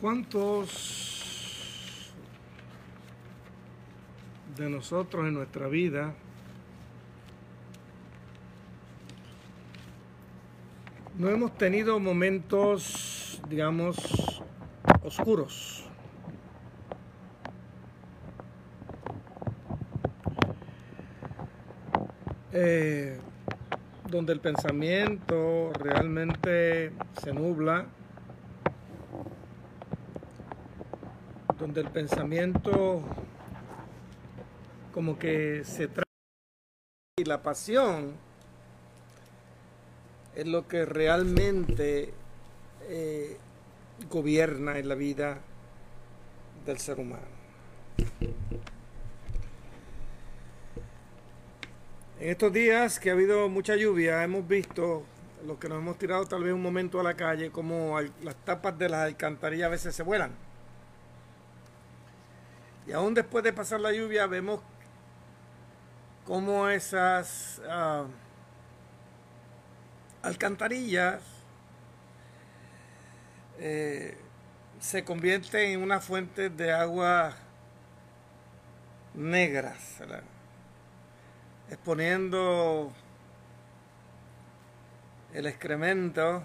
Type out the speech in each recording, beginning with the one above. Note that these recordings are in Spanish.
¿Cuántos de nosotros en nuestra vida no hemos tenido momentos, digamos, oscuros? Eh, donde el pensamiento realmente se nubla donde el pensamiento como que se trae y la pasión es lo que realmente eh, gobierna en la vida del ser humano. En estos días que ha habido mucha lluvia, hemos visto, los que nos hemos tirado tal vez un momento a la calle, como las tapas de las alcantarillas a veces se vuelan. Y aún después de pasar la lluvia vemos cómo esas ah, alcantarillas eh, se convierten en una fuente de agua negras, exponiendo el excremento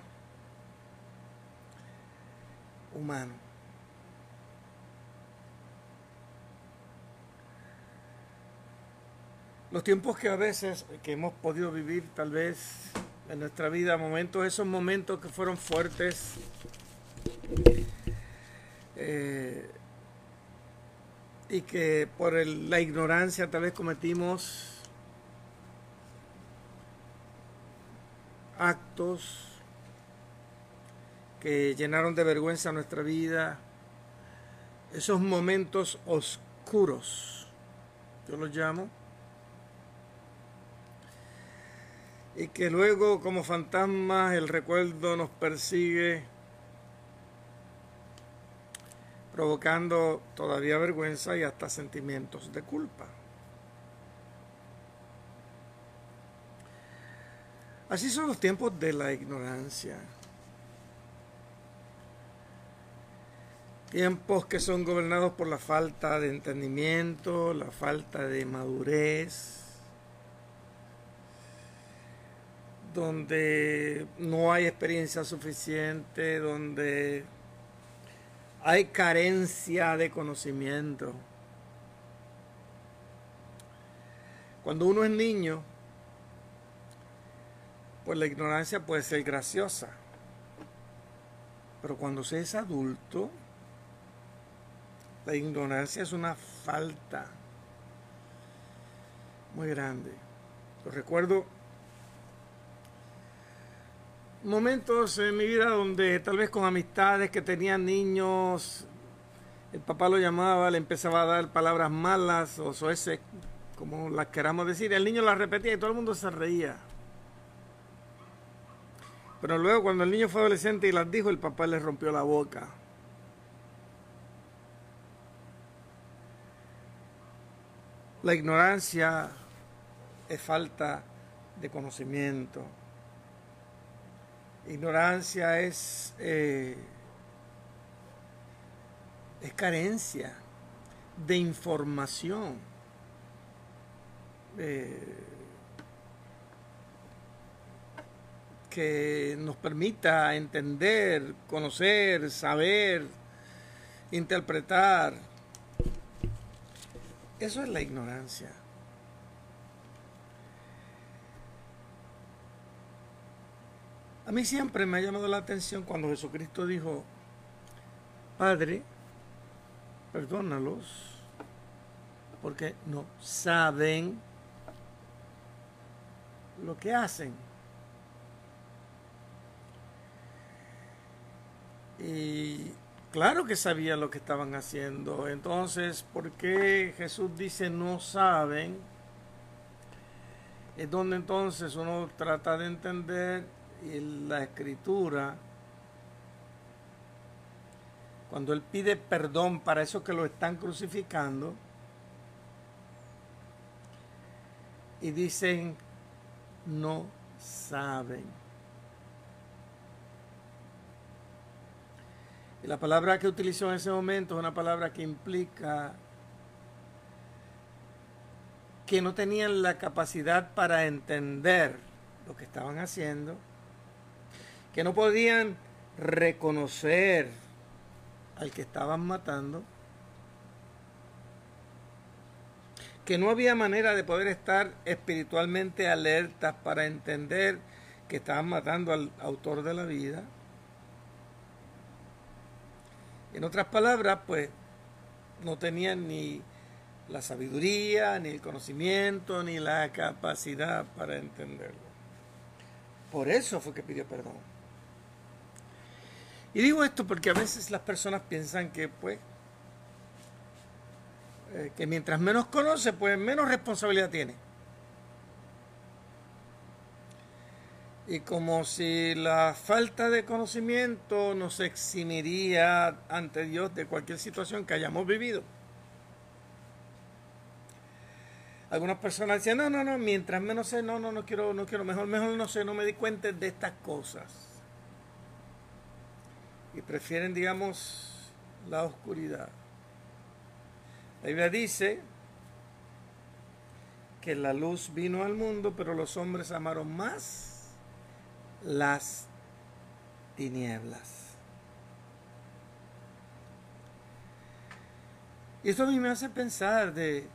humano. Los tiempos que a veces que hemos podido vivir tal vez en nuestra vida, momentos, esos momentos que fueron fuertes, eh, y que por la ignorancia tal vez cometimos actos que llenaron de vergüenza nuestra vida, esos momentos oscuros, yo los llamo, y que luego como fantasmas el recuerdo nos persigue provocando todavía vergüenza y hasta sentimientos de culpa. Así son los tiempos de la ignorancia. Tiempos que son gobernados por la falta de entendimiento, la falta de madurez, donde no hay experiencia suficiente, donde hay carencia de conocimiento. Cuando uno es niño, pues la ignorancia puede ser graciosa. Pero cuando se es adulto, la ignorancia es una falta muy grande. Lo recuerdo momentos en mi vida donde tal vez con amistades que tenían niños, el papá lo llamaba, le empezaba a dar palabras malas o ese como las queramos decir, el niño las repetía y todo el mundo se reía. Pero luego cuando el niño fue adolescente y las dijo, el papá le rompió la boca. La ignorancia es falta de conocimiento. Ignorancia es, eh, es carencia de información. Eh, que nos permita entender, conocer, saber, interpretar. Eso es la ignorancia. A mí siempre me ha llamado la atención cuando Jesucristo dijo, Padre, perdónalos, porque no saben lo que hacen. Y claro que sabía lo que estaban haciendo. Entonces, ¿por qué Jesús dice no saben? Es donde entonces uno trata de entender en la escritura, cuando él pide perdón para esos que lo están crucificando, y dicen, no saben. Y la palabra que utilizó en ese momento es una palabra que implica que no tenían la capacidad para entender lo que estaban haciendo, que no podían reconocer al que estaban matando, que no había manera de poder estar espiritualmente alertas para entender que estaban matando al autor de la vida. En otras palabras, pues no tenían ni la sabiduría, ni el conocimiento, ni la capacidad para entenderlo. Por eso fue que pidió perdón. Y digo esto porque a veces las personas piensan que, pues, eh, que mientras menos conoce, pues menos responsabilidad tiene. Y como si la falta de conocimiento nos eximiría ante Dios de cualquier situación que hayamos vivido. Algunas personas decían, no, no, no, mientras menos sé, no, no, no quiero, no quiero, mejor, mejor no sé, no me di cuenta de estas cosas. Y prefieren, digamos, la oscuridad. La Biblia dice que la luz vino al mundo, pero los hombres amaron más las tinieblas. Y esto a mí me hace pensar de,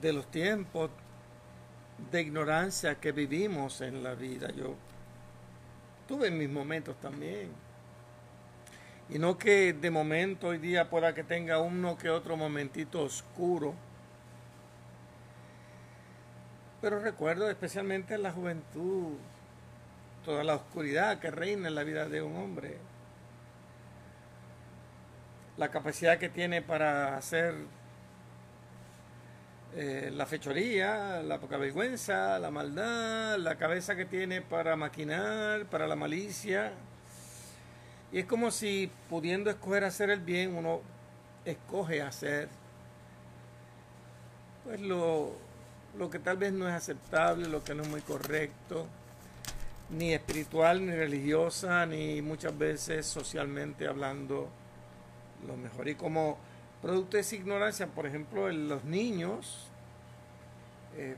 de los tiempos de ignorancia que vivimos en la vida. Yo tuve mis momentos también. Y no que de momento hoy día pueda que tenga uno que otro momentito oscuro. Pero recuerdo especialmente en la juventud toda la oscuridad que reina en la vida de un hombre. La capacidad que tiene para hacer eh, la fechoría, la poca vergüenza, la maldad, la cabeza que tiene para maquinar, para la malicia. Y es como si pudiendo escoger hacer el bien, uno escoge hacer pues lo, lo que tal vez no es aceptable, lo que no es muy correcto ni espiritual, ni religiosa, ni muchas veces socialmente hablando lo mejor. Y como producto de esa ignorancia, por ejemplo, en los niños, eh,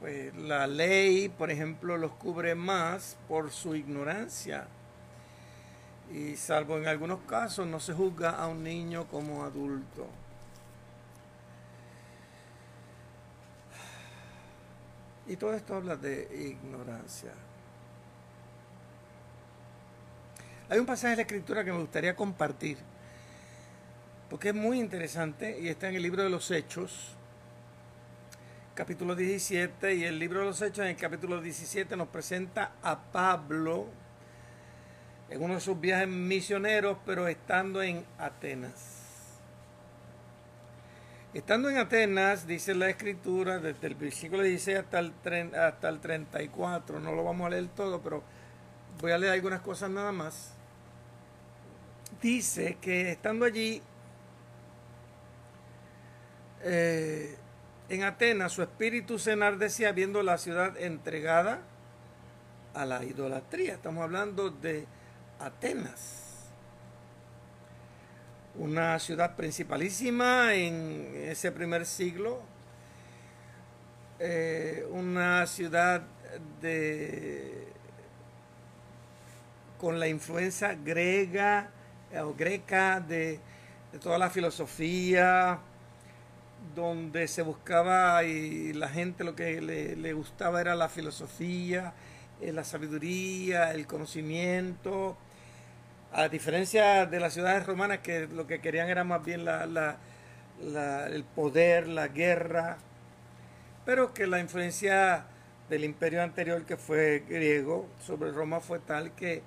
pues la ley, por ejemplo, los cubre más por su ignorancia. Y salvo en algunos casos, no se juzga a un niño como adulto. Y todo esto habla de ignorancia. Hay un pasaje de la escritura que me gustaría compartir, porque es muy interesante y está en el libro de los Hechos, capítulo 17, y el libro de los Hechos en el capítulo 17 nos presenta a Pablo en uno de sus viajes misioneros, pero estando en Atenas. Estando en Atenas, dice la escritura, desde el versículo 16 hasta el, hasta el 34, no lo vamos a leer todo, pero voy a leer algunas cosas nada más dice que estando allí eh, en Atenas, su espíritu se enardecía viendo la ciudad entregada a la idolatría. Estamos hablando de Atenas, una ciudad principalísima en ese primer siglo, eh, una ciudad de con la influencia griega eh, o greca de, toda la filosofía, donde se buscaba y la gente lo que le, gustaba era la filosofía, eh, la sabiduría, el conocimiento, a diferencia de las ciudades romanas que lo que querían era más bien la, el poder, la guerra, pero que la influencia del imperio anterior que fue griego sobre Roma fue tal que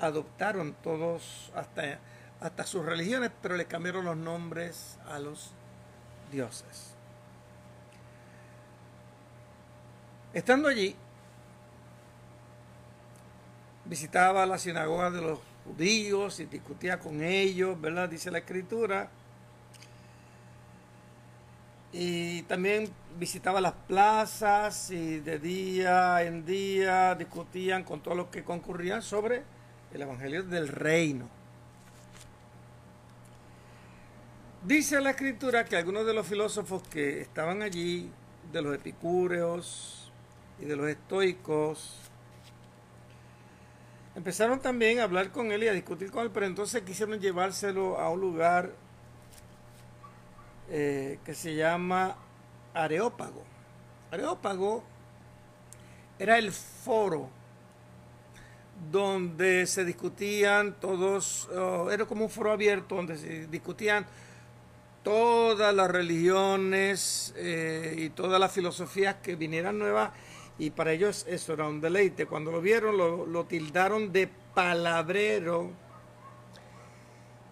adoptaron todos hasta, hasta sus religiones, pero le cambiaron los nombres a los dioses. Estando allí, visitaba la sinagoga de los judíos y discutía con ellos, ¿verdad? Dice la escritura. Y también visitaba las plazas y de día en día discutían con todos los que concurrían sobre el Evangelio del Reino. Dice la escritura que algunos de los filósofos que estaban allí, de los epicúreos y de los estoicos, empezaron también a hablar con él y a discutir con él, pero entonces quisieron llevárselo a un lugar eh, que se llama Areópago. Areópago era el foro donde se discutían todos, oh, era como un foro abierto donde se discutían todas las religiones eh, y todas las filosofías que vinieran nuevas y para ellos eso era un deleite. Cuando lo vieron lo, tildaron de palabrero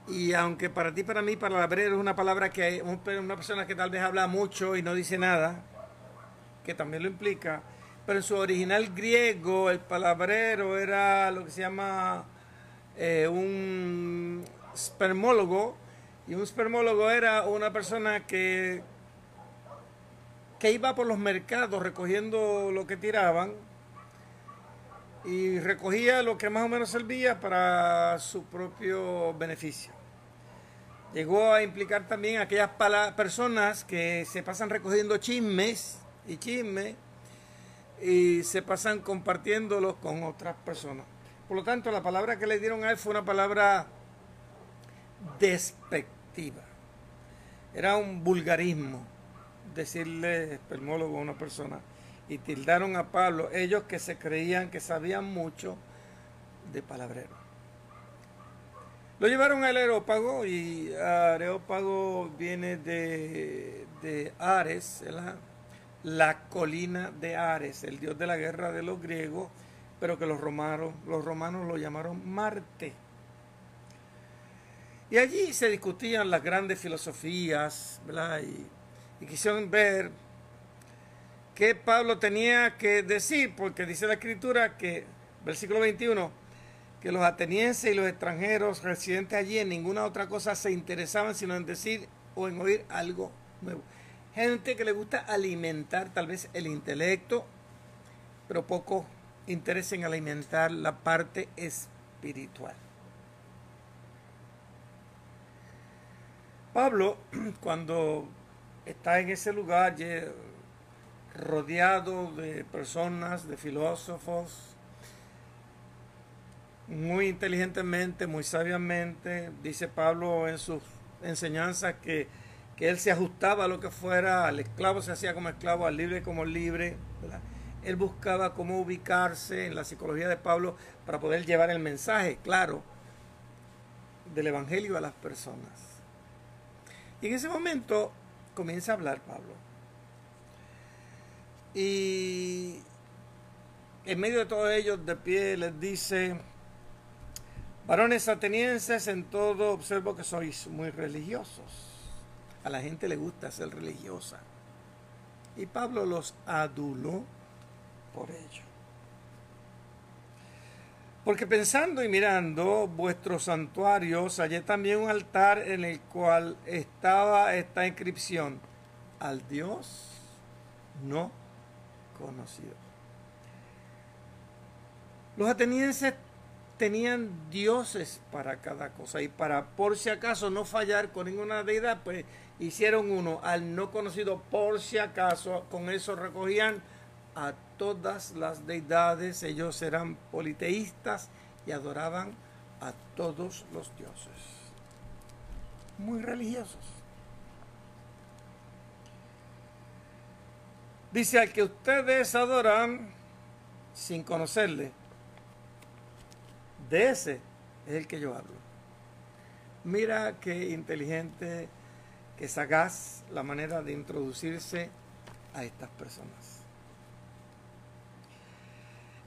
y aunque para ti, para mí, palabrero es una palabra que una persona que tal vez habla mucho y no dice nada, que también lo implica, pero en su original griego el palabrero era lo que se llama eh, un spermólogo, y un spermólogo era una persona que, que iba por los mercados recogiendo lo que tiraban y recogía lo que más o menos servía para su propio beneficio. Llegó a implicar también a aquellas personas que se pasan recogiendo chismes y chismes y se pasan compartiéndolos con otras personas. Por lo tanto, la palabra que le dieron a él fue una palabra despectiva. Era un vulgarismo decirle espermólogo a una persona. Y tildaron a Pablo, ellos que se creían que sabían mucho de palabrero. Lo llevaron al Areópago y Areópago viene de, de Ares, la colina de Ares, el dios de la guerra de los griegos, pero que los romanos, los romanos lo llamaron Marte. Y allí se discutían las grandes filosofías, ¿verdad? Y, y quisieron ver qué Pablo tenía que decir, porque dice la escritura que, versículo 21, que los atenienses y los extranjeros residentes allí en ninguna otra cosa se interesaban sino en decir o en oír algo nuevo gente que le gusta alimentar tal vez el intelecto, pero poco interés en alimentar la parte espiritual. Pablo, cuando está en ese lugar rodeado de personas, de filósofos, muy inteligentemente, muy sabiamente, dice Pablo en sus enseñanzas que que él se ajustaba a lo que fuera, al esclavo se hacía como esclavo, al libre como libre. Él buscaba cómo ubicarse en la psicología de Pablo para poder llevar el mensaje, claro, del Evangelio a las personas. Y en ese momento comienza a hablar Pablo. Y en medio de todos ellos, de pie, les dice, varones atenienses, en todo observo que sois muy religiosos a la gente le gusta ser religiosa. Y Pablo los aduló por ello. Porque pensando y mirando vuestros santuarios, hallé también un altar en el cual estaba esta inscripción, al Dios no conocido. Los atenienses tenían dioses para cada cosa y para por si acaso no fallar con ninguna deidad, pues hicieron uno al no conocido por si acaso, con eso recogían a todas las deidades, ellos eran politeístas y adoraban a todos los dioses. Muy religiosos. Dice al que ustedes adoran sin conocerle, de ese es el que yo hablo. Mira qué inteligente que sagaz la manera de introducirse a estas personas.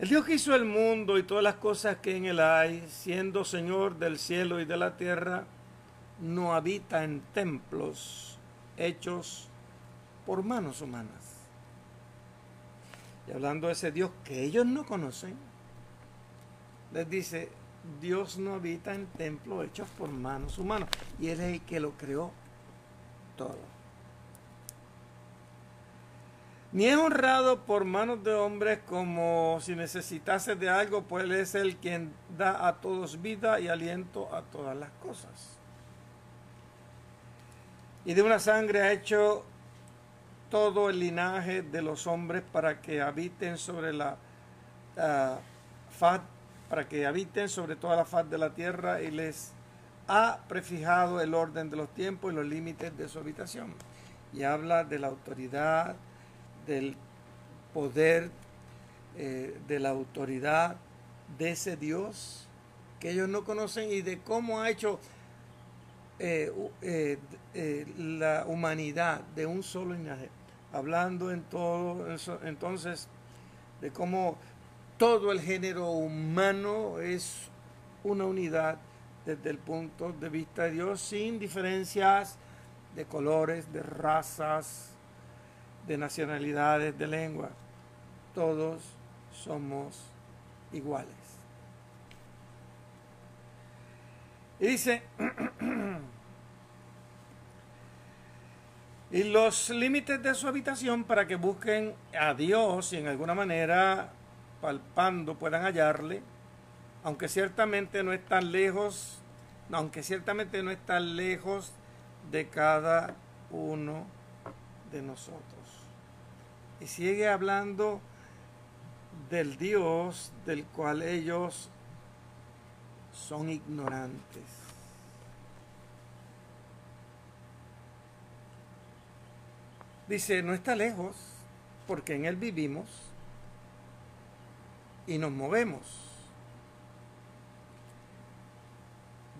El Dios que hizo el mundo y todas las cosas que en él hay, siendo Señor del cielo y de la tierra, no habita en templos hechos por manos humanas. Y hablando de ese Dios que ellos no conocen, les dice, Dios no habita en templos hechos por manos humanas. Y Él es el que lo creó ni es honrado por manos de hombres como si necesitase de algo, pues Él es el quien da a todos vida y aliento a todas las cosas. Y de una sangre ha hecho todo el linaje de los hombres para que habiten sobre la uh, faz, para que habiten sobre toda la faz de la tierra y les ha prefijado el orden de los tiempos y los límites de su habitación. Y habla de la autoridad, del poder, eh, de la autoridad de ese Dios que ellos no conocen y de cómo ha hecho eh, eh, la humanidad de un solo linaje. Hablando en todo eso, entonces de cómo todo el género humano es una unidad desde el punto de vista de Dios, sin diferencias de colores, de razas, de nacionalidades, de lengua. Todos somos iguales. Y dice, y los límites de su habitación para que busquen a Dios y en alguna manera palpando puedan hallarle aunque ciertamente no están lejos, aunque ciertamente no están lejos de cada uno de nosotros. Y sigue hablando del Dios del cual ellos son ignorantes. Dice, no está lejos, porque en Él vivimos y nos movemos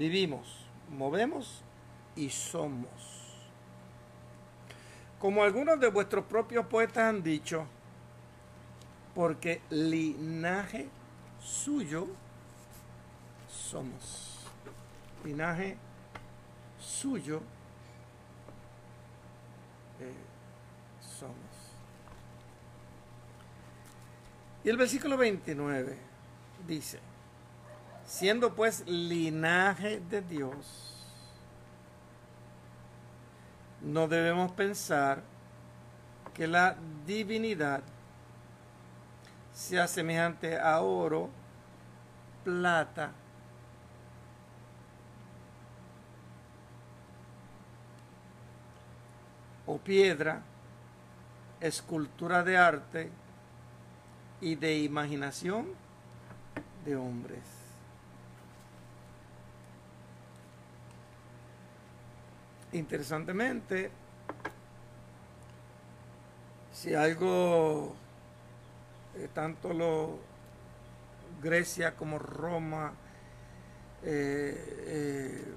vivimos, movemos y somos. Como algunos de vuestros propios poetas han dicho, porque linaje suyo somos. Linaje suyo eh, somos. Y el versículo 29 dice, Siendo pues linaje de Dios, no debemos pensar que la divinidad sea semejante a oro, plata, o piedra, escultura de arte y de imaginación de hombres. Interesantemente, si algo, eh, tanto lo Grecia como Roma eh, eh,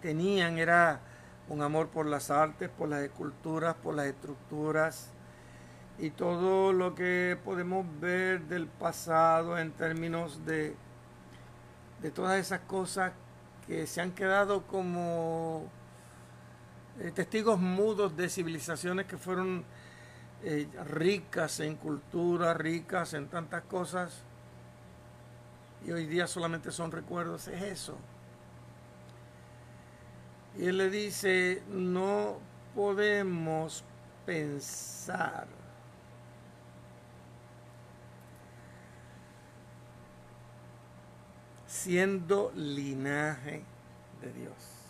tenían, era un amor por las artes, por las esculturas, por las estructuras y todo lo que podemos ver del pasado en términos de, de todas esas cosas que se han quedado como eh, testigos mudos de civilizaciones que fueron eh, ricas en cultura, ricas en tantas cosas, y hoy día solamente son recuerdos, es eso. Y él le dice, no podemos pensar siendo linaje de Dios.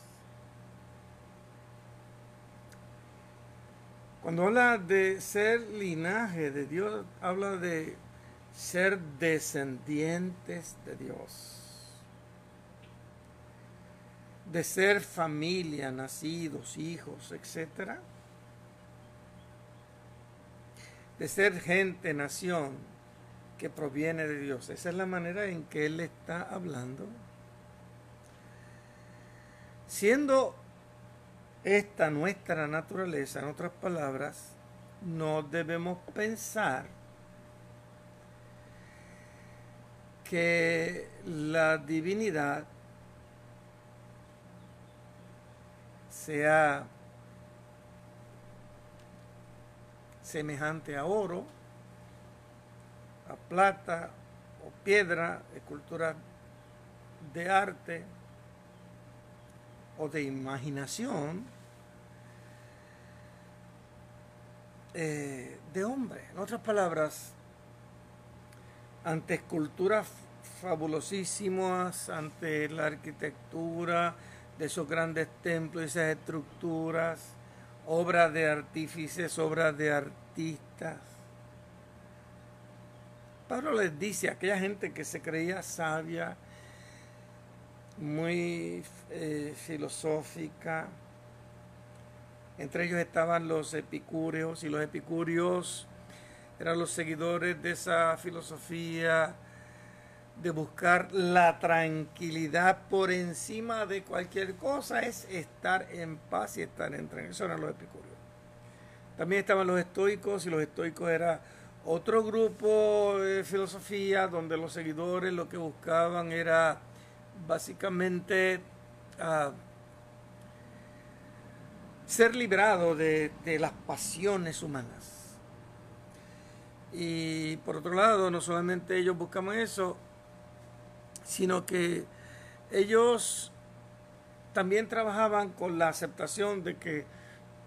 Cuando habla de ser linaje de Dios, habla de ser descendientes de Dios, de ser familia, nacidos, hijos, etc. De ser gente, nación que proviene de Dios. Esa es la manera en que Él está hablando. Siendo esta nuestra naturaleza, en otras palabras, no debemos pensar que la divinidad sea semejante a oro, a plata o piedra, escultura de arte, o de imaginación eh, de hombre. En otras palabras, ante esculturas fabulosísimas, ante la arquitectura de esos grandes templos, esas estructuras, obras de artífices, obras de artistas. Pablo les dice a aquella gente que se creía sabia, muy eh, filosófica, entre ellos estaban los epicúreos y los epicúreos eran los seguidores de esa filosofía de buscar la tranquilidad por encima de cualquier cosa, es estar en paz y estar en tranquilidad. Eso eran los epicúreos. También estaban los estoicos y los estoicos era otro grupo de filosofía donde los seguidores lo que buscaban era básicamente uh, ser librado de, de las pasiones humanas. Y por otro lado, no solamente ellos buscaban eso, sino que ellos también trabajaban con la aceptación de que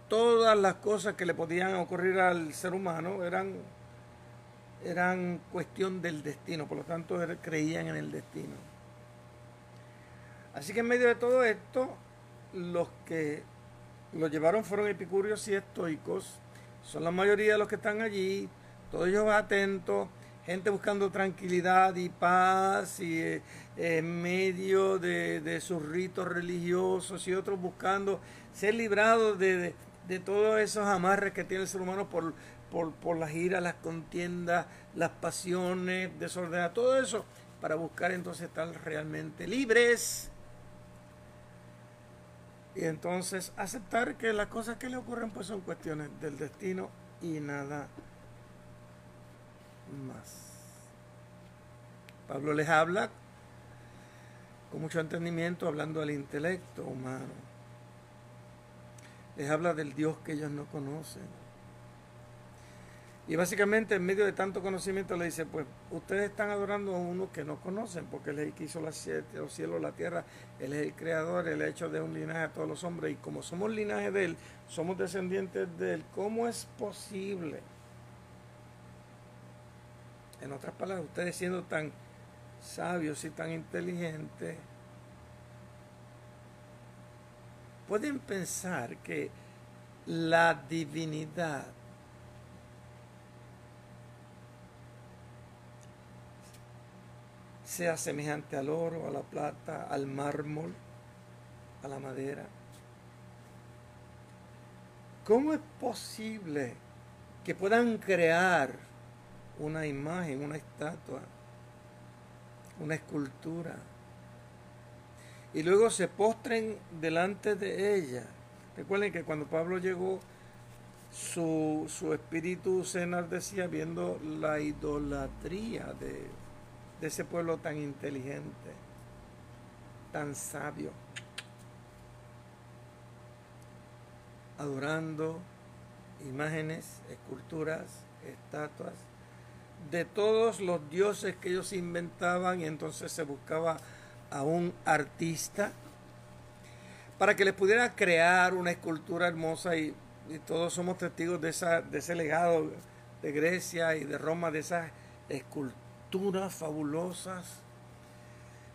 todas las cosas que le podían ocurrir al ser humano eran, eran cuestión del destino, por lo tanto creían en el destino. Así que en medio de todo esto, los que lo llevaron fueron epicúreos y estoicos, son la mayoría de los que están allí, todos ellos atentos, gente buscando tranquilidad y paz y eh, en medio de, sus ritos religiosos y otros buscando ser librados de, todos esos amarres que tiene el ser humano por, por, por las iras, las contiendas, las pasiones, desordenadas, todo eso para buscar entonces estar realmente libres y entonces aceptar que las cosas que le ocurren pues son cuestiones del destino y nada más. Pablo les habla con mucho entendimiento hablando al intelecto humano. Les habla del Dios que ellos no conocen y básicamente en medio de tanto conocimiento le dice, pues ustedes están adorando a uno que no conocen, porque Él es el que hizo los cielos, la tierra, Él es el creador, Él ha hecho de un linaje a todos los hombres, y como somos linaje de Él, somos descendientes de Él, ¿cómo es posible? En otras palabras, ustedes siendo tan sabios y tan inteligentes, pueden pensar que la divinidad sea semejante al oro, a la plata, al mármol, a la madera. ¿Cómo es posible que puedan crear una imagen, una estatua, una escultura, y luego se postren delante de ella? Recuerden que cuando Pablo llegó, su, su espíritu se enardecía viendo la idolatría de de ese pueblo tan inteligente, tan sabio, adorando imágenes, esculturas, estatuas, de todos los dioses que ellos inventaban y entonces se buscaba a un artista para que les pudiera crear una escultura hermosa y, todos somos testigos de, esa, de ese legado de Grecia y de Roma, de esas esculturas fabulosas,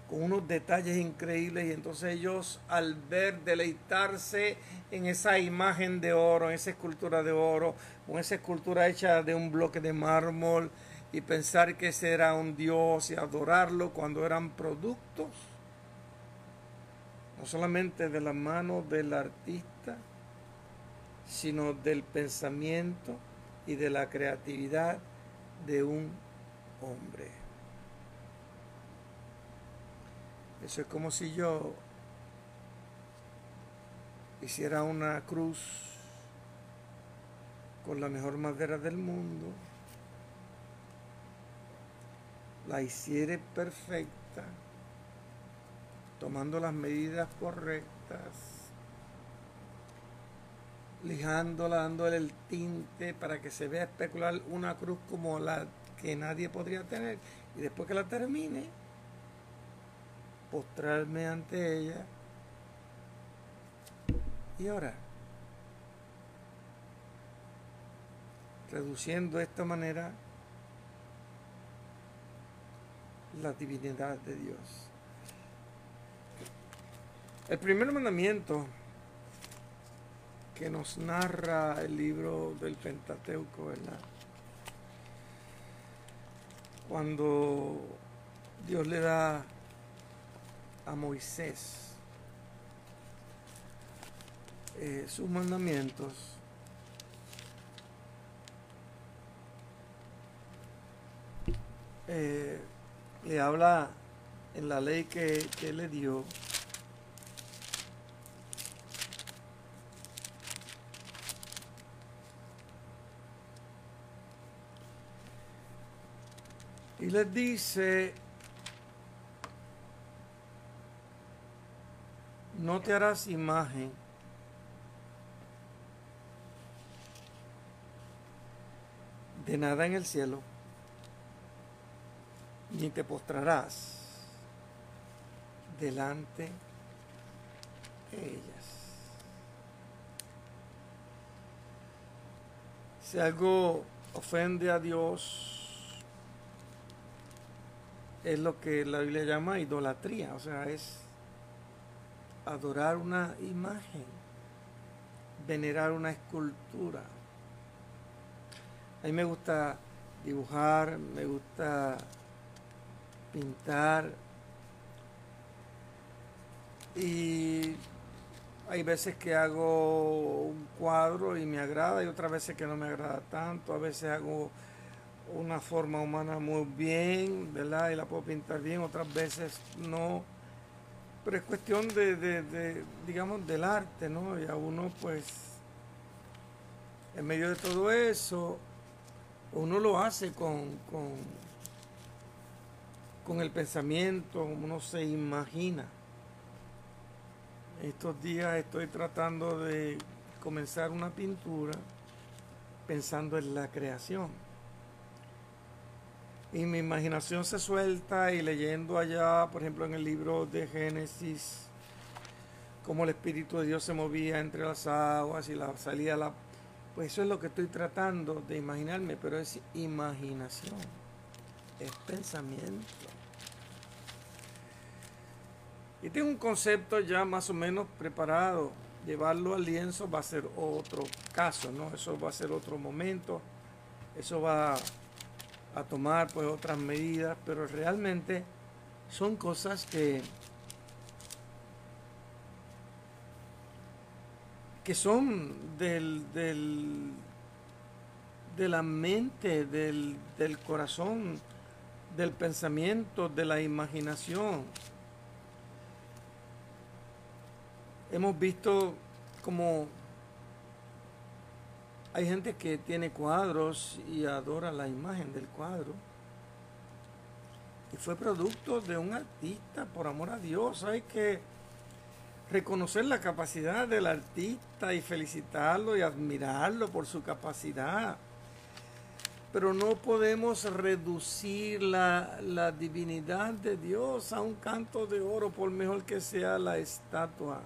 con unos detalles increíbles y entonces ellos al ver deleitarse en esa imagen de oro, en esa escultura de oro, con esa escultura hecha de un bloque de mármol y pensar que ese era un dios y adorarlo cuando eran productos, no solamente de la mano del artista, sino del pensamiento y de la creatividad de un hombre. Eso es como si yo hiciera una cruz con la mejor madera del mundo, la hiciera perfecta, tomando las medidas correctas, lijándola, dándole el tinte para que se vea especular una cruz como la que nadie podría tener. Y después que la termine, postrarme ante ella y orar. Reduciendo de esta manera la divinidad de Dios. El primer mandamiento que nos narra el libro del Pentateuco, ¿verdad? Cuando Dios le da a Moisés eh, sus mandamientos, eh, le habla en la ley que, que le dio Y les dice, no te harás imagen de nada en el cielo, ni te postrarás delante de ellas. Si algo ofende a Dios, es lo que la Biblia llama idolatría, o sea, es adorar una imagen, venerar una escultura. A mí me gusta dibujar, me gusta pintar y hay veces que hago un cuadro y me agrada y otras veces que no me agrada tanto, a veces hago una forma humana muy bien, ¿verdad? Y la puedo pintar bien, otras veces no. Pero es cuestión de, digamos, del arte, ¿no? Y a uno, pues, en medio de todo eso, uno lo hace con, con, con el pensamiento, uno se imagina. Estos días estoy tratando de comenzar una pintura pensando en la creación y mi imaginación se suelta y leyendo allá, por ejemplo, en el libro de Génesis, cómo el Espíritu de Dios se movía entre las aguas y la, salía la... Pues eso es lo que estoy tratando de imaginarme, pero es imaginación, es pensamiento. Y tengo un concepto ya más o menos preparado. Llevarlo al lienzo va a ser otro caso, ¿no? Eso va a ser otro momento. Eso va a tomar pues otras medidas, pero realmente son cosas que que son del, del de la mente, del, del corazón, del pensamiento, de la imaginación. Hemos visto como hay gente que tiene cuadros y adora la imagen del cuadro. Y fue producto de un artista, por amor a Dios. Hay que reconocer la capacidad del artista y felicitarlo y admirarlo por su capacidad. Pero no podemos reducir la, divinidad de Dios a un canto de oro, por mejor que sea la estatua,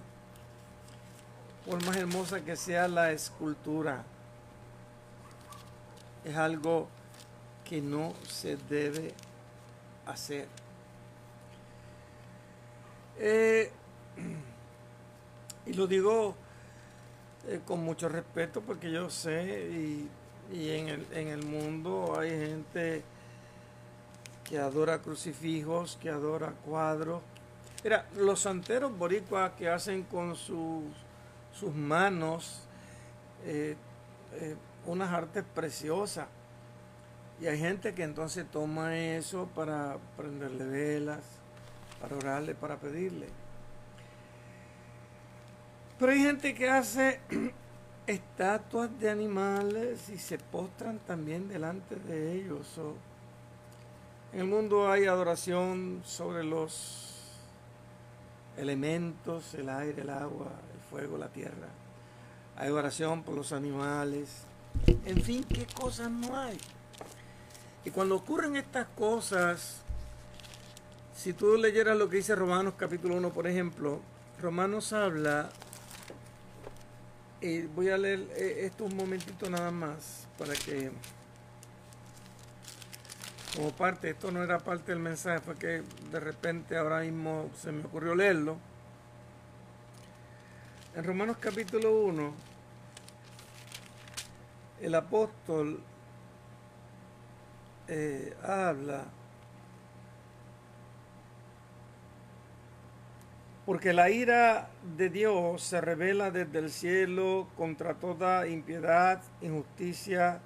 por más hermosa que sea la escultura es algo que no se debe hacer. Eh, y lo digo eh, con mucho respeto porque yo sé y, en, el, en el mundo hay gente que adora crucifijos, que adora cuadros. Mira, los santeros boricuas que hacen con sus, sus manos eh, unas artes preciosas. Y hay gente que entonces toma eso para prenderle velas, para orarle, para pedirle. Pero hay gente que hace estatuas de animales y se postran también delante de ellos. en el mundo hay adoración sobre los elementos, el aire, el agua, el fuego, la tierra. Hay adoración por los animales, en fin, ¿qué cosas no hay? Y cuando ocurren estas cosas, si tú leyeras lo que dice Romanos capítulo 1, por ejemplo, Romanos habla, y voy a leer eh, esto un momentito nada más, para que, como parte, esto no era parte del mensaje, fue que de repente ahora mismo se me ocurrió leerlo. En Romanos capítulo 1, el apóstol eh, habla porque la ira de Dios se revela desde el cielo contra toda impiedad, injusticia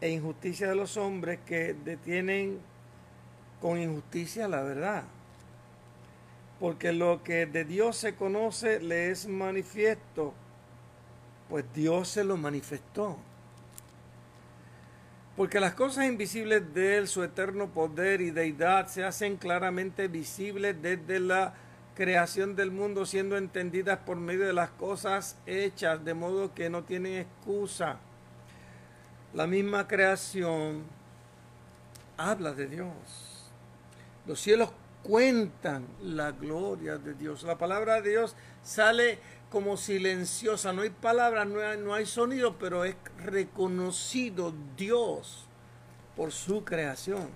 e injusticia de los hombres que detienen con injusticia la verdad porque lo que de Dios se conoce le es manifiesto, pues Dios se lo manifestó. Porque las cosas invisibles de Él, su eterno poder y deidad, se hacen claramente visibles desde la creación del mundo, siendo entendidas por medio de las cosas hechas, de modo que no tienen excusa. La misma creación habla de Dios. Los cielos cuentan la gloria de Dios. La palabra de Dios sale como silenciosa, no hay palabras, no hay, sonido, pero es reconocido Dios por su creación.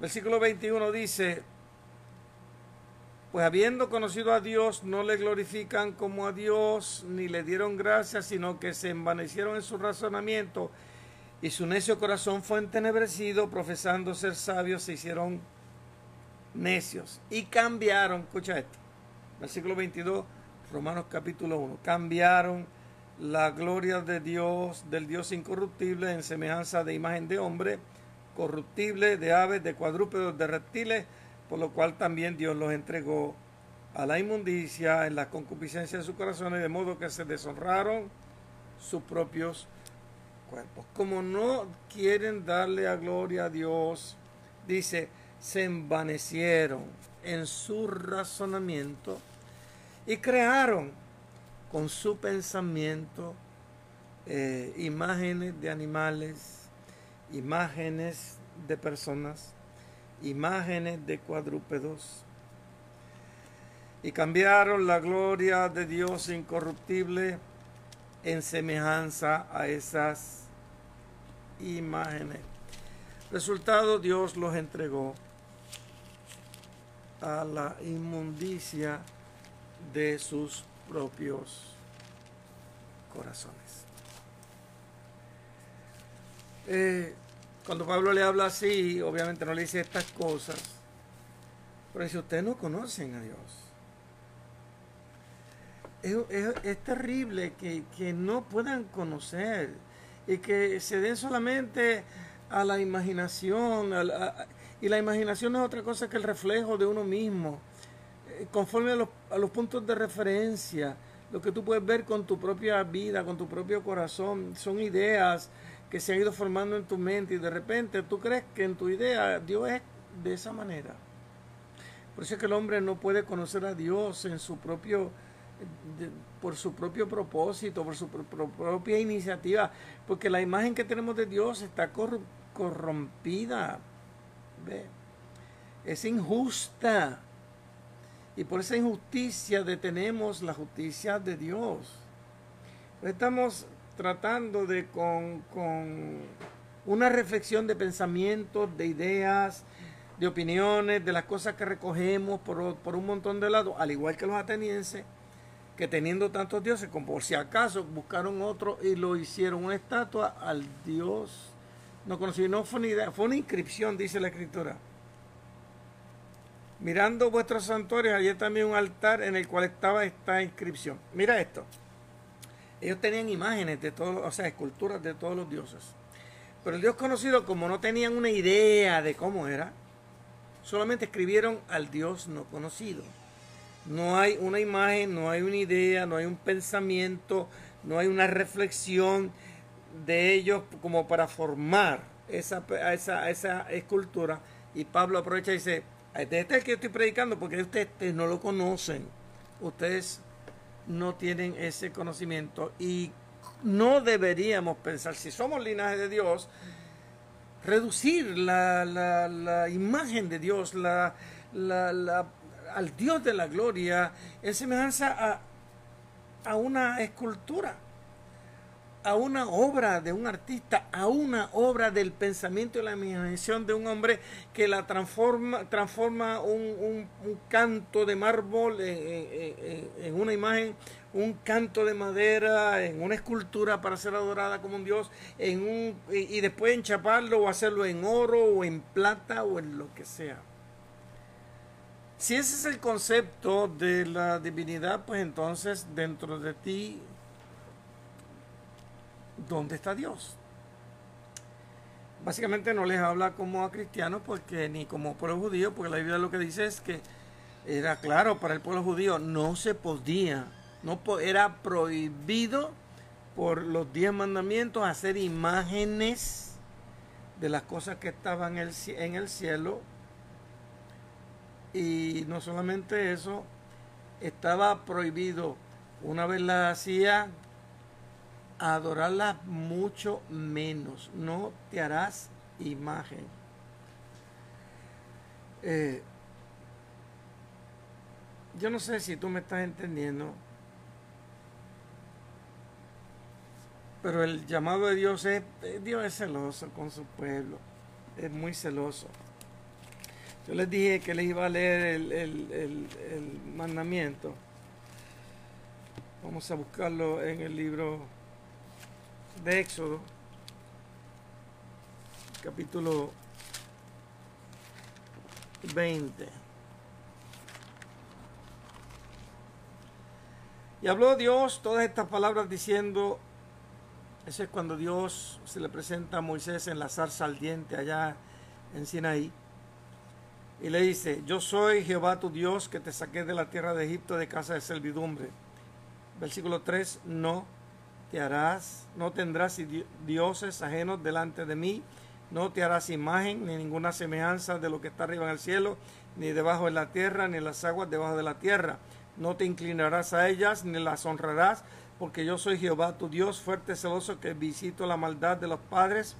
Versículo 21 dice, pues habiendo conocido a Dios, no le glorifican como a Dios, ni le dieron gracias, sino que se envanecieron en su razonamiento, y su necio corazón fue entenebrecido, profesando ser sabios, se hicieron necios y cambiaron, escucha esto, versículo 22, Romanos capítulo 1, cambiaron la gloria de Dios, del Dios incorruptible, en semejanza de imagen de hombre, corruptible, de aves, de cuadrúpedos, de reptiles, por lo cual también Dios los entregó a la inmundicia en la concupiscencia de sus corazones, de modo que se deshonraron sus propios cuerpos. Como no quieren darle a gloria a Dios, dice, se envanecieron en su razonamiento y crearon con su pensamiento eh, imágenes de animales, imágenes de personas, imágenes de cuadrúpedos, y cambiaron la gloria de Dios incorruptible en semejanza a esas imágenes. Resultado, Dios los entregó a la inmundicia de sus propios corazones. Eh, cuando Pablo le habla así, obviamente no le dice estas cosas, pero dice, ustedes no conocen a Dios. Es, terrible que, que, no puedan conocer y que se den solamente a la imaginación, y la imaginación no es otra cosa que el reflejo de uno mismo, eh, conforme a los, a los puntos de referencia, lo que tú puedes ver con tu propia vida, con tu propio corazón, son ideas que se han ido formando en tu mente y de repente tú crees que en tu idea Dios es de esa manera. Por eso es que el hombre no puede conocer a Dios en su propio, por su propio propósito, por su propia iniciativa, porque la imagen que tenemos de Dios está corrompida es injusta. Y por esa injusticia detenemos la justicia de Dios. Estamos tratando de con, una reflexión de pensamientos, de ideas, de opiniones, de las cosas que recogemos por, por un montón de lados, al igual que los atenienses, que teniendo tantos dioses, como por si acaso buscaron otro y lo hicieron una estatua al Dios no conocí, no fue una idea, fue una inscripción, dice la escritura. Mirando vuestros santuarios, había también un altar en el cual estaba esta inscripción. Mira esto. Ellos tenían imágenes de todos, o sea, esculturas de todos los dioses. Pero el Dios conocido, como no tenían una idea de cómo era, solamente escribieron al Dios no conocido. No hay una imagen, no hay una idea, no hay un pensamiento, no hay una reflexión de ellos como para formar esa, esa, esa escultura. Y Pablo aprovecha y dice, este es el que estoy predicando porque ustedes no lo conocen. Ustedes no tienen ese conocimiento y no deberíamos pensar, si somos linaje de Dios, reducir la, la, la imagen de Dios, la, al Dios de la gloria, en semejanza a, a una escultura a una obra de un artista, a una obra del pensamiento y la imaginación de un hombre que la transforma, transforma un, canto de mármol en, una imagen, un canto de madera, en una escultura para ser adorada como un dios, en un, y después enchaparlo o hacerlo en oro o en plata o en lo que sea. Si ese es el concepto de la divinidad, pues entonces dentro de ti ¿dónde está Dios? Básicamente no les habla como a cristianos porque ni como pueblo judío, porque la Biblia lo que dice es que era claro para el pueblo judío, no se podía, no era prohibido por los diez mandamientos hacer imágenes de las cosas que estaban en el cielo. Y no solamente eso, estaba prohibido, una vez la hacía, adorarla mucho menos. No te harás imagen. Eh, yo no sé si tú me estás entendiendo, pero el llamado de Dios es, eh, Dios es celoso con su pueblo, es muy celoso. Yo les dije que les iba a leer el, el mandamiento. Vamos a buscarlo en el libro de Éxodo, capítulo 20. Y habló Dios todas estas palabras diciendo, ese es cuando Dios se le presenta a Moisés en la zarza ardiente allá en Sinaí. Y le dice, yo soy Jehová tu Dios que te saqué de la tierra de Egipto de casa de servidumbre. Versículo 3, no te harás, no tendrás dioses ajenos delante de mí, no te harás imagen ni ninguna semejanza de lo que está arriba en el cielo, ni debajo de la tierra, ni las aguas debajo de la tierra. No te inclinarás a ellas, ni las honrarás, porque yo soy Jehová tu Dios, fuerte celoso, que visito la maldad de los padres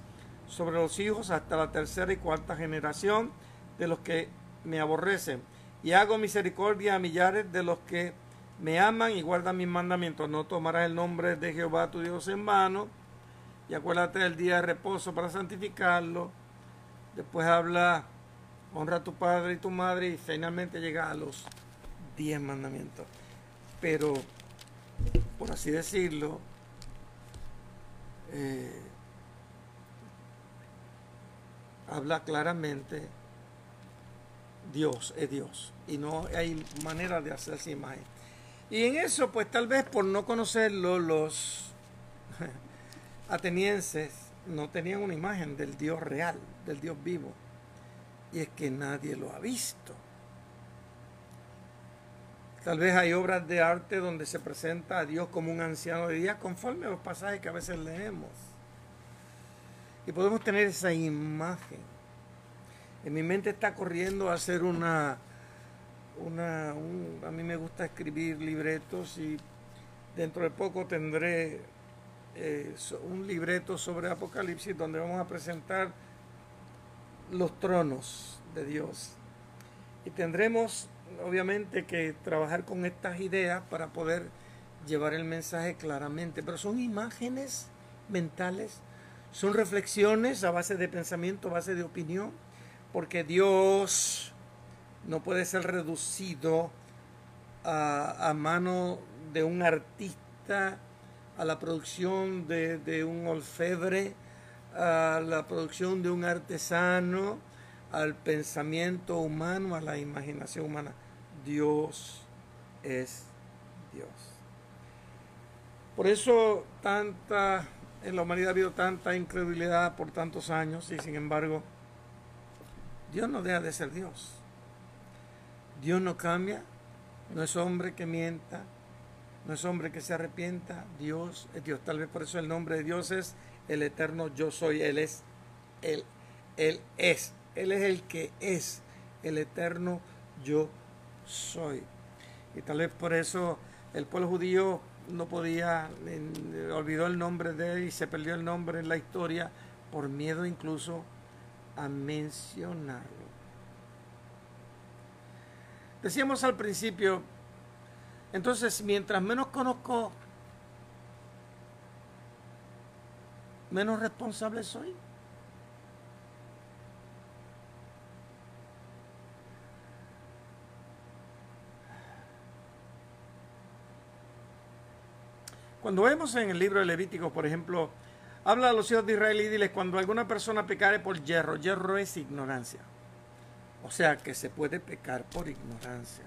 sobre los hijos hasta la tercera y cuarta generación de los que me aborrecen. Y hago misericordia a millares de los que me aman y guardan mis mandamientos. No tomarás el nombre de Jehová tu Dios en vano. Y acuérdate del día de reposo para santificarlo. Después habla, honra a tu padre y tu madre y finalmente llega a los diez mandamientos. Pero, por así decirlo, eh, habla claramente, Dios es Dios. Y no hay manera de hacerse imagen. Y en eso, pues tal vez por no conocerlo, los atenienses no tenían una imagen del Dios real, del Dios vivo. Y es que nadie lo ha visto. Tal vez hay obras de arte donde se presenta a Dios como un anciano de día, conforme a los pasajes que a veces leemos. Y podemos tener esa imagen. En mi mente está corriendo a hacer una una, a mí me gusta escribir libretos y dentro de poco tendré eh, un libreto sobre Apocalipsis donde vamos a presentar los tronos de Dios. Y tendremos obviamente que trabajar con estas ideas para poder llevar el mensaje claramente, pero son imágenes mentales, son reflexiones a base de pensamiento, a base de opinión, porque Dios no puede ser reducido a, mano de un artista, a la producción de, un orfebre, a la producción de un artesano, al pensamiento humano, a la imaginación humana. Dios es Dios. Por eso tanta, en la humanidad ha habido tanta incredulidad por tantos años y sin embargo, Dios no deja de ser Dios. Dios no cambia, no es hombre que mienta, no es hombre que se arrepienta, Dios es Dios. Tal vez por eso el nombre de Dios es el eterno yo soy, Él es, Él, Él es, Él es el que es, el eterno yo soy. Y tal vez por eso el pueblo judío no podía, olvidó el nombre de él y se perdió el nombre en la historia por miedo incluso a mencionarlo. Decíamos al principio, entonces mientras menos conozco menos responsable soy. Cuando vemos en el libro de Levítico, por ejemplo, habla a los hijos de Israel y diles, cuando alguna persona pecare por hierro, hierro es ignorancia. O sea que se puede pecar por ignorancia.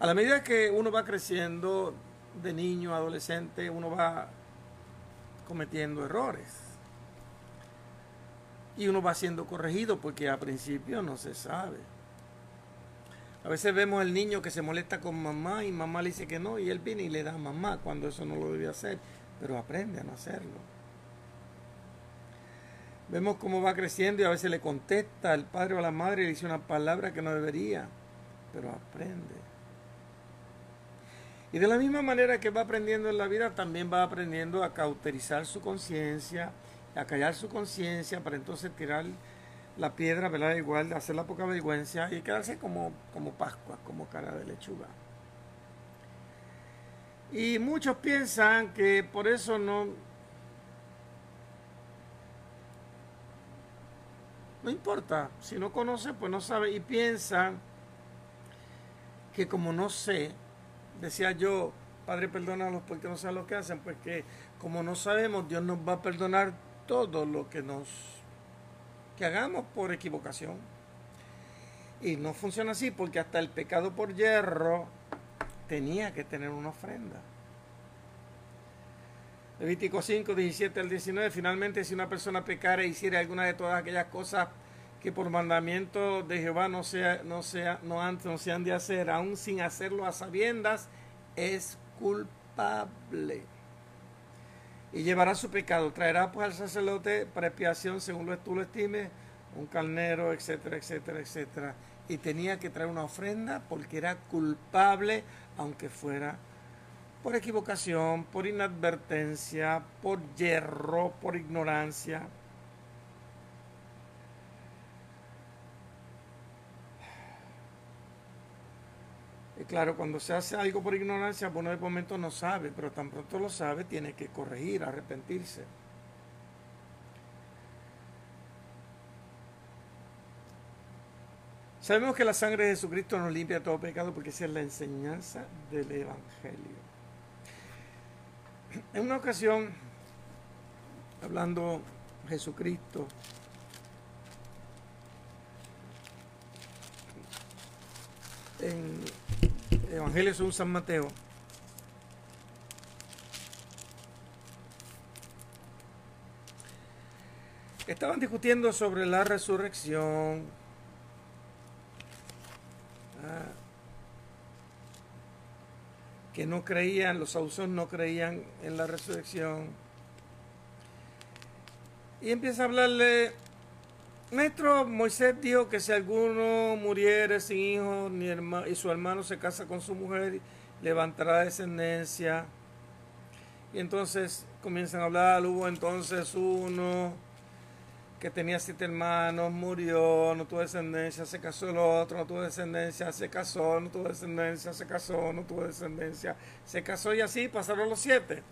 A la medida que uno va creciendo de niño, adolescente, uno va cometiendo errores. Y uno va siendo corregido porque a principio no se sabe. A veces vemos al niño que se molesta con mamá y mamá le dice que no y él viene y le da a mamá cuando eso no lo debe hacer, pero aprende a no hacerlo. Vemos cómo va creciendo y a veces le contesta al padre o a la madre y dice una palabra que no debería, pero aprende. Y de la misma manera que va aprendiendo en la vida, también va aprendiendo a cauterizar su conciencia, a callar su conciencia para entonces tirar la piedra, ¿verdad? Igual, hacer la poca vergüenza y quedarse como, como Pascua, como cara de lechuga. Y muchos piensan que por eso no... No importa, si no conoce, pues no sabe y piensan que como no sé, decía yo, Padre, perdónalos porque no saben lo que hacen, pues que como no sabemos, Dios nos va a perdonar todo lo que nos que hagamos por equivocación. Y no funciona así porque hasta el pecado por hierro tenía que tener una ofrenda. Levítico 5, 17 al 19. Finalmente, si una persona pecara e hiciera alguna de todas aquellas cosas que por mandamiento de Jehová no, sea, no, sea, no, antes, no se han de hacer, aún sin hacerlo a sabiendas, es culpable y llevará su pecado. Traerá pues al sacerdote para expiación según lo tú lo estimes, un carnero, etcétera, etcétera, etcétera. Y tenía que traer una ofrenda porque era culpable, aunque fuera por equivocación, por inadvertencia, por hierro, por ignorancia. claro, cuando se hace algo por ignorancia, bueno, de momento no sabe, pero tan pronto lo sabe, tiene que corregir, arrepentirse. Sabemos que la sangre de Jesucristo nos limpia todo pecado porque esa es la enseñanza del Evangelio. En una ocasión, hablando Jesucristo, en Evangelio según San Mateo. Estaban discutiendo sobre la resurrección. Ah, que no creían, los saduceos no creían en la resurrección. Y empieza a hablarle Maestro, Moisés dijo que si alguno muriere sin hijo ni hermano, y su hermano se casa con su mujer, levantará descendencia. Y entonces comienzan a hablar, hubo entonces uno que tenía siete hermanos, murió, no tuvo descendencia, se casó el otro, no tuvo descendencia, se casó, no tuvo descendencia, se casó, no tuvo descendencia, se casó y así pasaron los siete.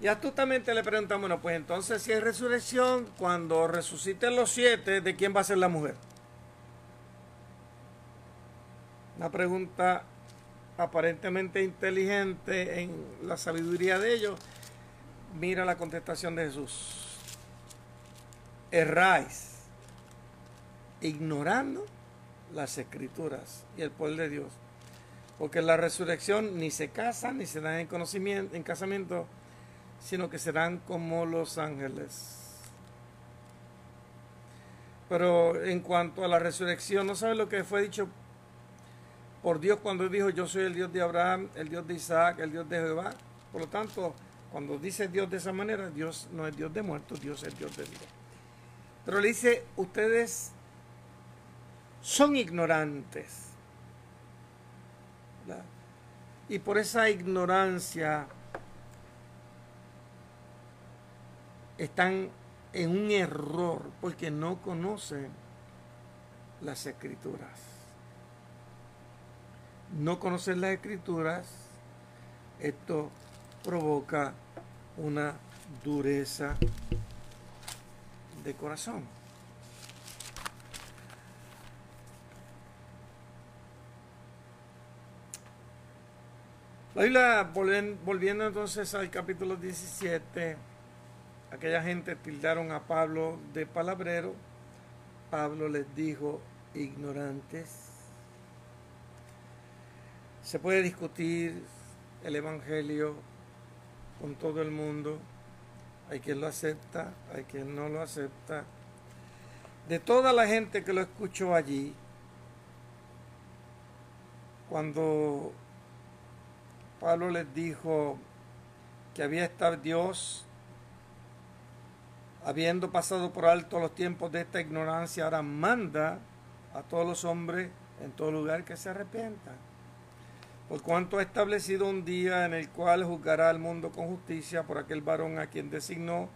Y astutamente le preguntan, bueno, pues entonces si hay resurrección, cuando resuciten los siete, ¿de quién va a ser la mujer? Una pregunta aparentemente inteligente en la sabiduría de ellos. Mira la contestación de Jesús. Erráis ignorando las escrituras y el poder de Dios. Porque la resurrección ni se casa ni se da en conocimiento, en casamiento sino que serán como los ángeles. Pero en cuanto a la resurrección, ¿no sabe lo que fue dicho por Dios cuando dijo yo soy el Dios de Abraham, el Dios de Isaac, el Dios de Jehová? Por lo tanto, cuando dice Dios de esa manera, Dios no es Dios de muertos, Dios es Dios de vida. Pero le dice, ustedes son ignorantes. Y por esa ignorancia están en un error porque no conocen las escrituras. No conocer las escrituras, esto provoca una dureza de corazón. La Biblia, volviendo entonces al capítulo 17, aquella gente tildaron a Pablo de palabrero. Pablo les dijo, ignorantes. Se puede discutir el Evangelio con todo el mundo. Hay quien lo acepta, hay quien no lo acepta. De toda la gente que lo escuchó allí, cuando Pablo les dijo que había estado Dios, habiendo pasado por alto los tiempos de esta ignorancia, ahora manda a todos los hombres en todo lugar que se arrepientan. Por cuanto ha establecido un día en el cual juzgará al mundo con justicia por aquel varón a quien designó,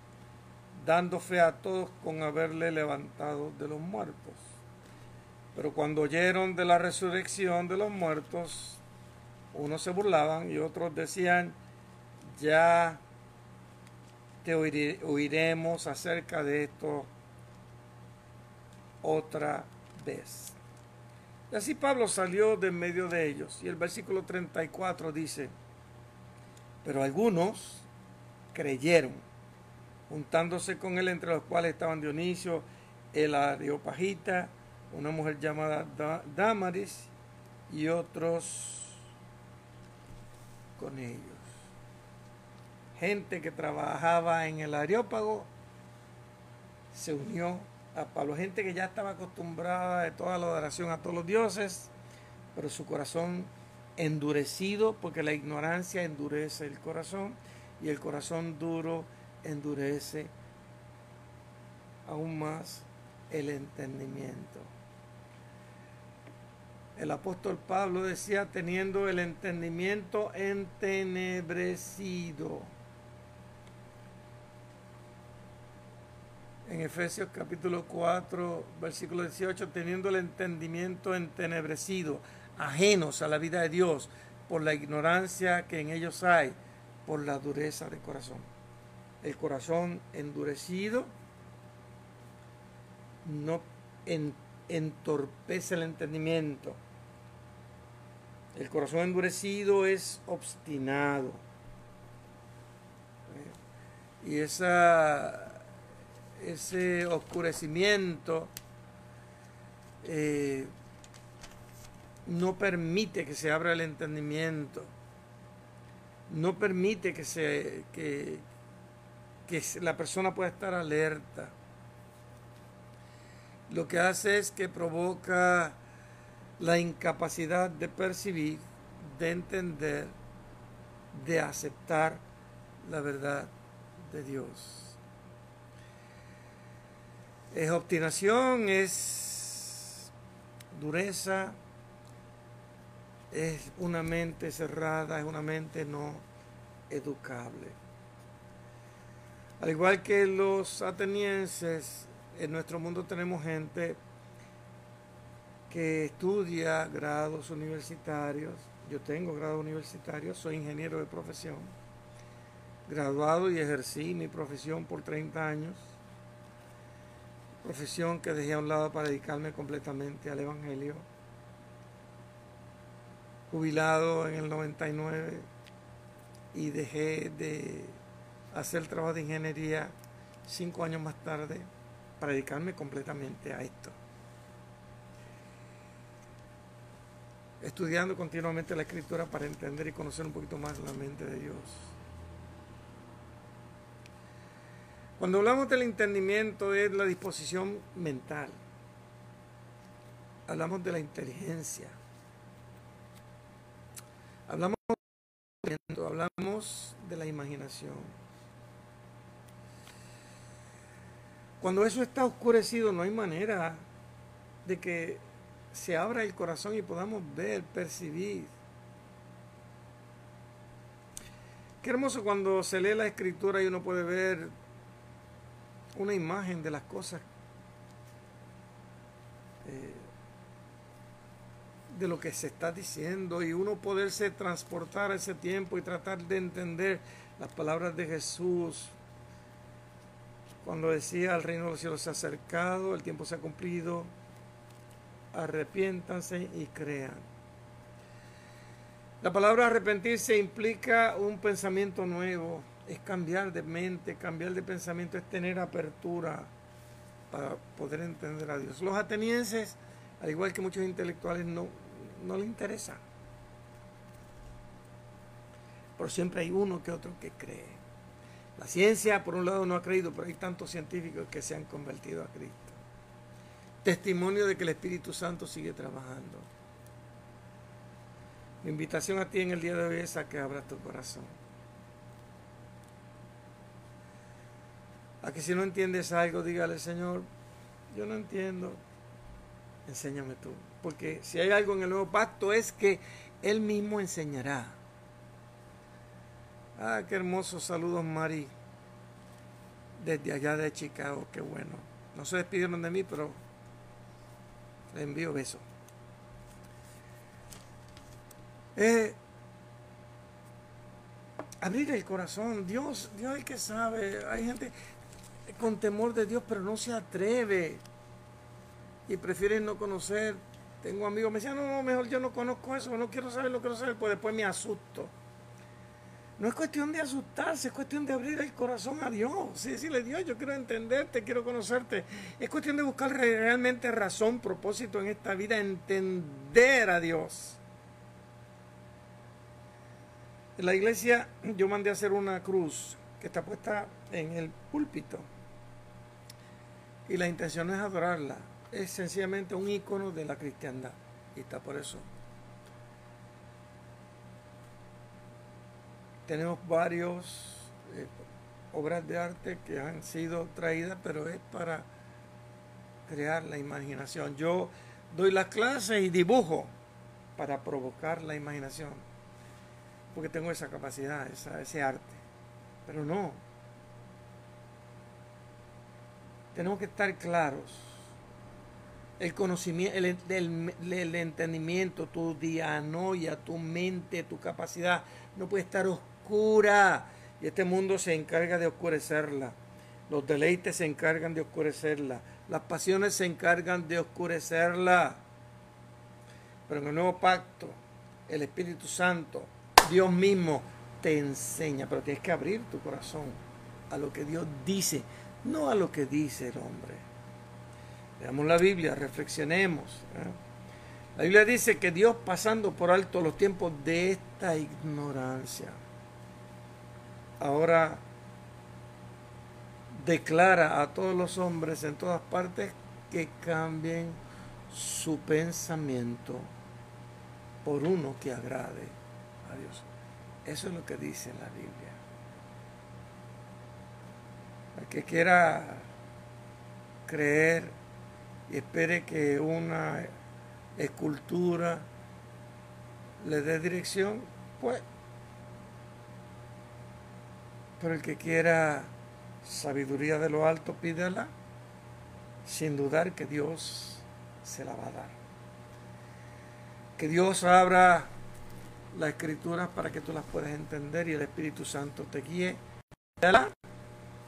dando fe a todos con haberle levantado de los muertos. Pero cuando oyeron de la resurrección de los muertos, unos se burlaban y otros decían, ya te oiremos acerca de esto otra vez. Y así Pablo salió de en medio de ellos. Y el versículo 34 dice, pero algunos creyeron, juntándose con él, entre los cuales estaban Dionisio, el Areopagita, una mujer llamada Damaris y otros con ellos. Gente que trabajaba en el Areópago se unió Pablo. Gente que ya estaba acostumbrada de toda la adoración a todos los dioses, pero su corazón endurecido, porque la ignorancia endurece el corazón y el corazón duro endurece aún más el entendimiento. El apóstol Pablo decía, teniendo el entendimiento entenebrecido. En Efesios capítulo 4, versículo 18, teniendo el entendimiento entenebrecido, ajenos a la vida de Dios, por la ignorancia que en ellos hay, por la dureza del corazón. El corazón endurecido no entorpece el entendimiento el corazón endurecido es obstinado. Y esa, ese oscurecimiento eh, no permite que se abra el entendimiento. No permite que, se, que, que la persona pueda estar alerta. Lo que hace es que provoca la incapacidad de percibir, de entender, de aceptar la verdad de Dios. Es obstinación, es dureza, es una mente cerrada, es una mente no educable. Al igual que los atenienses, en nuestro mundo tenemos gente que estudia grados universitarios. Yo tengo grado universitario, soy ingeniero de profesión, graduado y ejercí mi profesión por 30 años, profesión que dejé a un lado para dedicarme completamente al Evangelio, jubilado en el 99 y dejé de hacer trabajo de ingeniería cinco años más tarde para dedicarme completamente a esto. estudiando continuamente la escritura para entender y conocer un poquito más la mente de Dios. Cuando hablamos del entendimiento es la disposición mental. Hablamos de la inteligencia. Hablamos de, hablamos de la imaginación. Cuando eso está oscurecido no hay manera de que se abra el corazón y podamos ver, percibir. Qué hermoso cuando se lee la escritura y uno puede ver una imagen de las cosas eh, de lo que se está diciendo y uno poderse transportar a ese tiempo y tratar de entender las palabras de Jesús cuando decía el reino de los cielos se ha acercado, el tiempo se ha cumplido, arrepiéntanse y crean. La palabra arrepentirse implica un pensamiento nuevo, es cambiar de mente, cambiar de pensamiento, es tener apertura para poder entender a Dios. Los atenienses, al igual que muchos intelectuales, no, no les interesa. Pero siempre hay uno que otro que cree. La ciencia, por un lado, no ha creído, pero hay tantos científicos que se han convertido a Cristo. Testimonio de que el Espíritu Santo sigue trabajando. Mi invitación a ti en el día de hoy es a que abras tu corazón. A que si no entiendes algo, dígale, Señor, yo no entiendo, enséñame tú. Porque si hay algo en el nuevo pacto es que Él mismo enseñará. Ah, qué hermosos saludos, Mari. Desde allá de Chicago, qué bueno. No se despidieron de mí, pero les envío besos. Eh, abrir el corazón. Dios, Dios es que sabe. Hay gente con temor de Dios, pero no se atreve. Y prefieren no conocer. Tengo amigos me decían, no, no, mejor yo no conozco eso, no quiero saber lo que quiero saber, pues después me asusto. No es cuestión de asustarse, es cuestión de abrir el corazón a Dios. Sí, decirle, Dios, yo quiero entenderte, quiero conocerte. Es cuestión de buscar realmente razón, propósito en esta vida, entender a Dios. En la iglesia yo mandé a hacer una cruz que está puesta en el púlpito. Y la intención es adorarla. Es sencillamente un icono de la cristiandad. Y está por eso tenemos varios eh, obras de arte que han sido traídas, pero es para crear la imaginación. Yo doy las clases y dibujo para provocar la imaginación, porque tengo esa capacidad, ese arte. Pero no. Tenemos que estar claros. El conocimiento, el, el entendimiento, tu dianoia, tu mente, tu capacidad, no puede estar oscuro y este mundo se encarga de oscurecerla. Los deleites se encargan de oscurecerla. Las pasiones se encargan de oscurecerla. Pero en el nuevo pacto, el Espíritu Santo, Dios mismo, te enseña. Pero tienes que abrir tu corazón a lo que Dios dice, no a lo que dice el hombre. Veamos la Biblia, reflexionemos. ¿eh? La Biblia dice que Dios pasando por alto los tiempos de esta ignorancia ahora declara a todos los hombres en todas partes que cambien su pensamiento por uno que agrade a Dios. Eso es lo que dice la Biblia. El que quiera creer y espere que una escultura le dé dirección, pues pero el que quiera sabiduría de lo alto, pídela sin dudar que Dios se la va a dar. Que Dios abra las escrituras para que tú las puedas entender y el Espíritu Santo te guíe. Pídela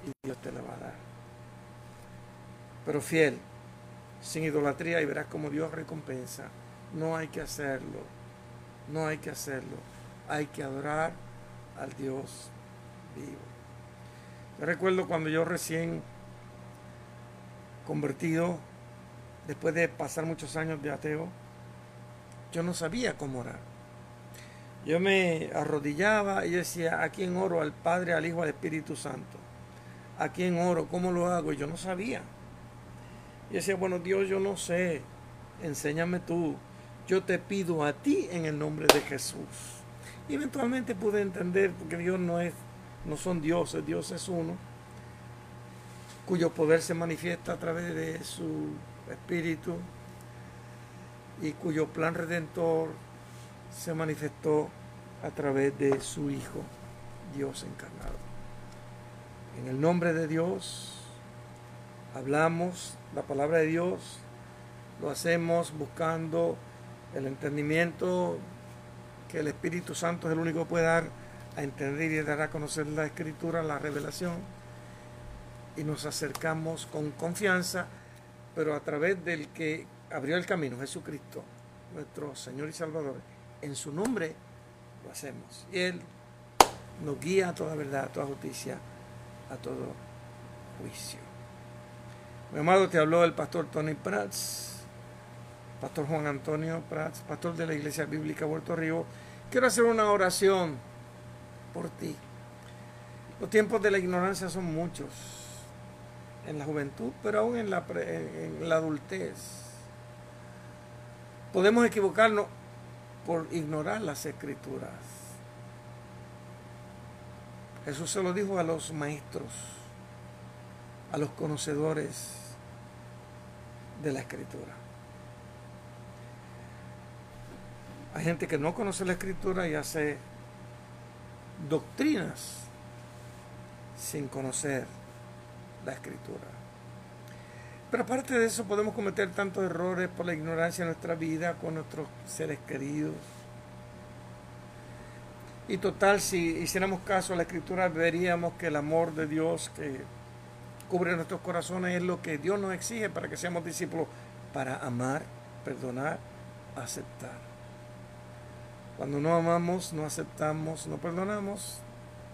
y Dios te la va a dar. Pero fiel, sin idolatría y verás como Dios recompensa. No hay que hacerlo. No hay que hacerlo. Hay que adorar al Dios vivo. Yo recuerdo cuando yo recién convertido, después de pasar muchos años de ateo, yo no sabía cómo orar. Yo me arrodillaba y decía, ¿a quién oro? Al Padre, al Hijo, al Espíritu Santo. ¿A quién oro? ¿Cómo lo hago? Y yo no sabía. Y decía, bueno, Dios, yo no sé. Enséñame tú. Yo te pido a ti en el nombre de Jesús. Eventualmente pude entender, porque Dios no es no son dioses, Dios es uno, cuyo poder se manifiesta a través de su espíritu y cuyo plan redentor se manifestó a través de su Hijo, Dios encarnado. En el nombre de Dios hablamos la palabra de Dios, lo hacemos buscando el entendimiento que el Espíritu Santo es el único que puede dar a entender y dar a conocer la escritura, la revelación, y nos acercamos con confianza, pero a través del que abrió el camino, Jesucristo, nuestro Señor y Salvador. En su nombre lo hacemos. Y Él nos guía a toda verdad, a toda justicia, a todo juicio. Mi amado, te habló el pastor Tony Prats, pastor Juan Antonio Prats, pastor de la Iglesia Bíblica Puerto Río. Quiero hacer una oración por ti. Los tiempos de la ignorancia son muchos en la juventud, pero aún en la, en la adultez. Podemos equivocarnos por ignorar las escrituras. Jesús se lo dijo a los maestros, a los conocedores de la escritura. Hay gente que no conoce la escritura y hace doctrinas sin conocer la escritura. Pero aparte de eso podemos cometer tantos errores por la ignorancia de nuestra vida con nuestros seres queridos. Y total, si hiciéramos caso a la escritura, veríamos que el amor de Dios que cubre nuestros corazones es lo que Dios nos exige para que seamos discípulos, para amar, perdonar, aceptar. Cuando no amamos, no aceptamos, no perdonamos,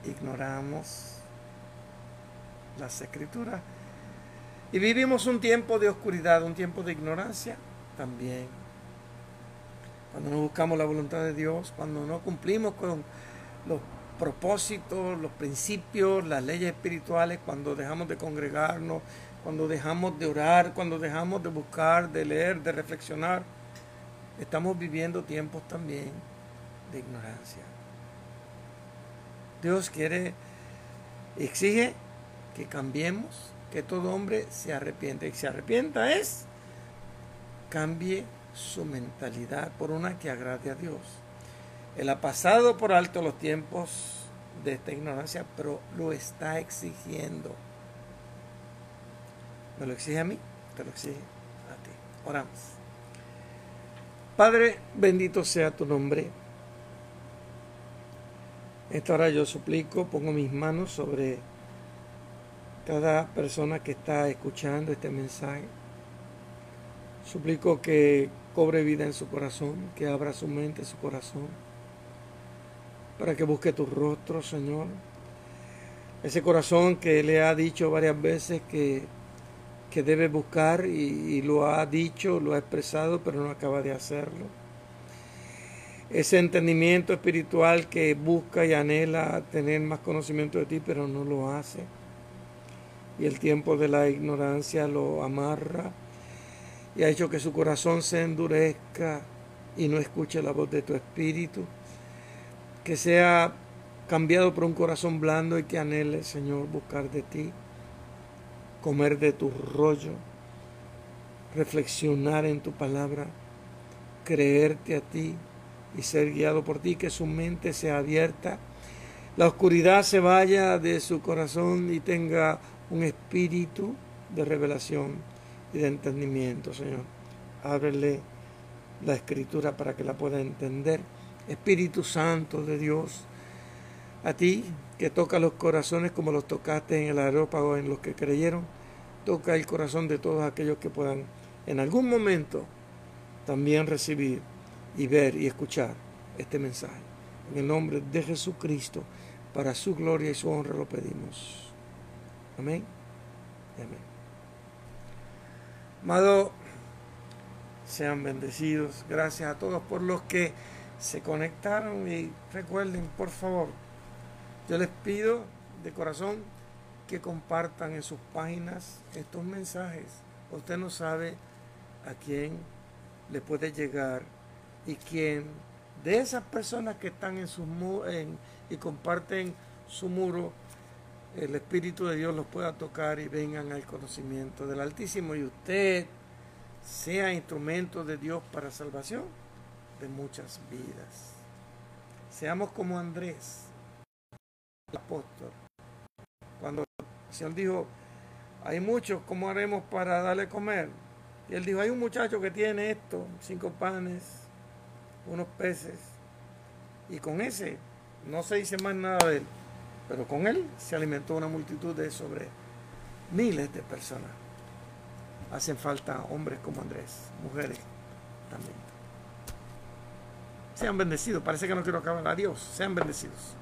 ignoramos las escrituras. Y vivimos un tiempo de oscuridad, un tiempo de ignorancia también. Cuando no buscamos la voluntad de Dios, cuando no cumplimos con los propósitos, los principios, las leyes espirituales, cuando dejamos de congregarnos, cuando dejamos de orar, cuando dejamos de buscar, de leer, de reflexionar, estamos viviendo tiempos también de ignorancia. Dios quiere, exige que cambiemos, que todo hombre se arrepiente. Y se arrepienta es, cambie su mentalidad por una que agrade a Dios. Él ha pasado por alto los tiempos de esta ignorancia, pero lo está exigiendo. ¿Me lo exige a mí? Te lo exige a ti. Oramos. Padre, bendito sea tu nombre. Esta hora yo suplico, pongo mis manos sobre cada persona que está escuchando este mensaje. Suplico que cobre vida en su corazón, que abra su mente, su corazón, para que busque tu rostro, Señor. Ese corazón que le ha dicho varias veces que, que debe buscar y, y lo ha dicho, lo ha expresado, pero no acaba de hacerlo ese entendimiento espiritual que busca y anhela tener más conocimiento de ti, pero no lo hace. Y el tiempo de la ignorancia lo amarra y ha hecho que su corazón se endurezca y no escuche la voz de tu espíritu. Que sea cambiado por un corazón blando y que anhele, Señor, buscar de ti, comer de tu rollo, reflexionar en tu palabra, creerte a ti y ser guiado por ti, que su mente sea abierta, la oscuridad se vaya de su corazón y tenga un espíritu de revelación de entendimiento, Señor. Ábrele la escritura para que la pueda entender. Espíritu Santo de Dios, a ti que toca los corazones como los tocaste en el aerópago en los que creyeron, toca el corazón de todos aquellos que puedan en algún momento también recibir y ver y escuchar este mensaje. En el nombre de Jesucristo, para su gloria y su honra lo pedimos. Amén. Amén. Amado, sean bendecidos. Gracias a todos por los que se conectaron y recuerden, por favor, yo les pido de corazón que compartan en sus páginas estos mensajes. Usted no sabe a quién le puede llegar y quien de esas personas que están en sus en, y comparten su muro, el Espíritu de Dios los pueda tocar y vengan al conocimiento del Altísimo y usted sea instrumento de Dios para salvación de muchas vidas. Seamos como Andrés, el apóstol. Cuando el Señor dijo, hay muchos, ¿cómo haremos para darle comer? Y él dijo, hay un muchacho que tiene esto, cinco panes unos peces, y con ese no se dice más nada de él, pero con él se alimentó una multitud de sobre miles de personas. Hacen falta hombres como Andrés, mujeres también. Sean bendecidos. Parece que no quiero acabar. Adiós. Sean bendecidos.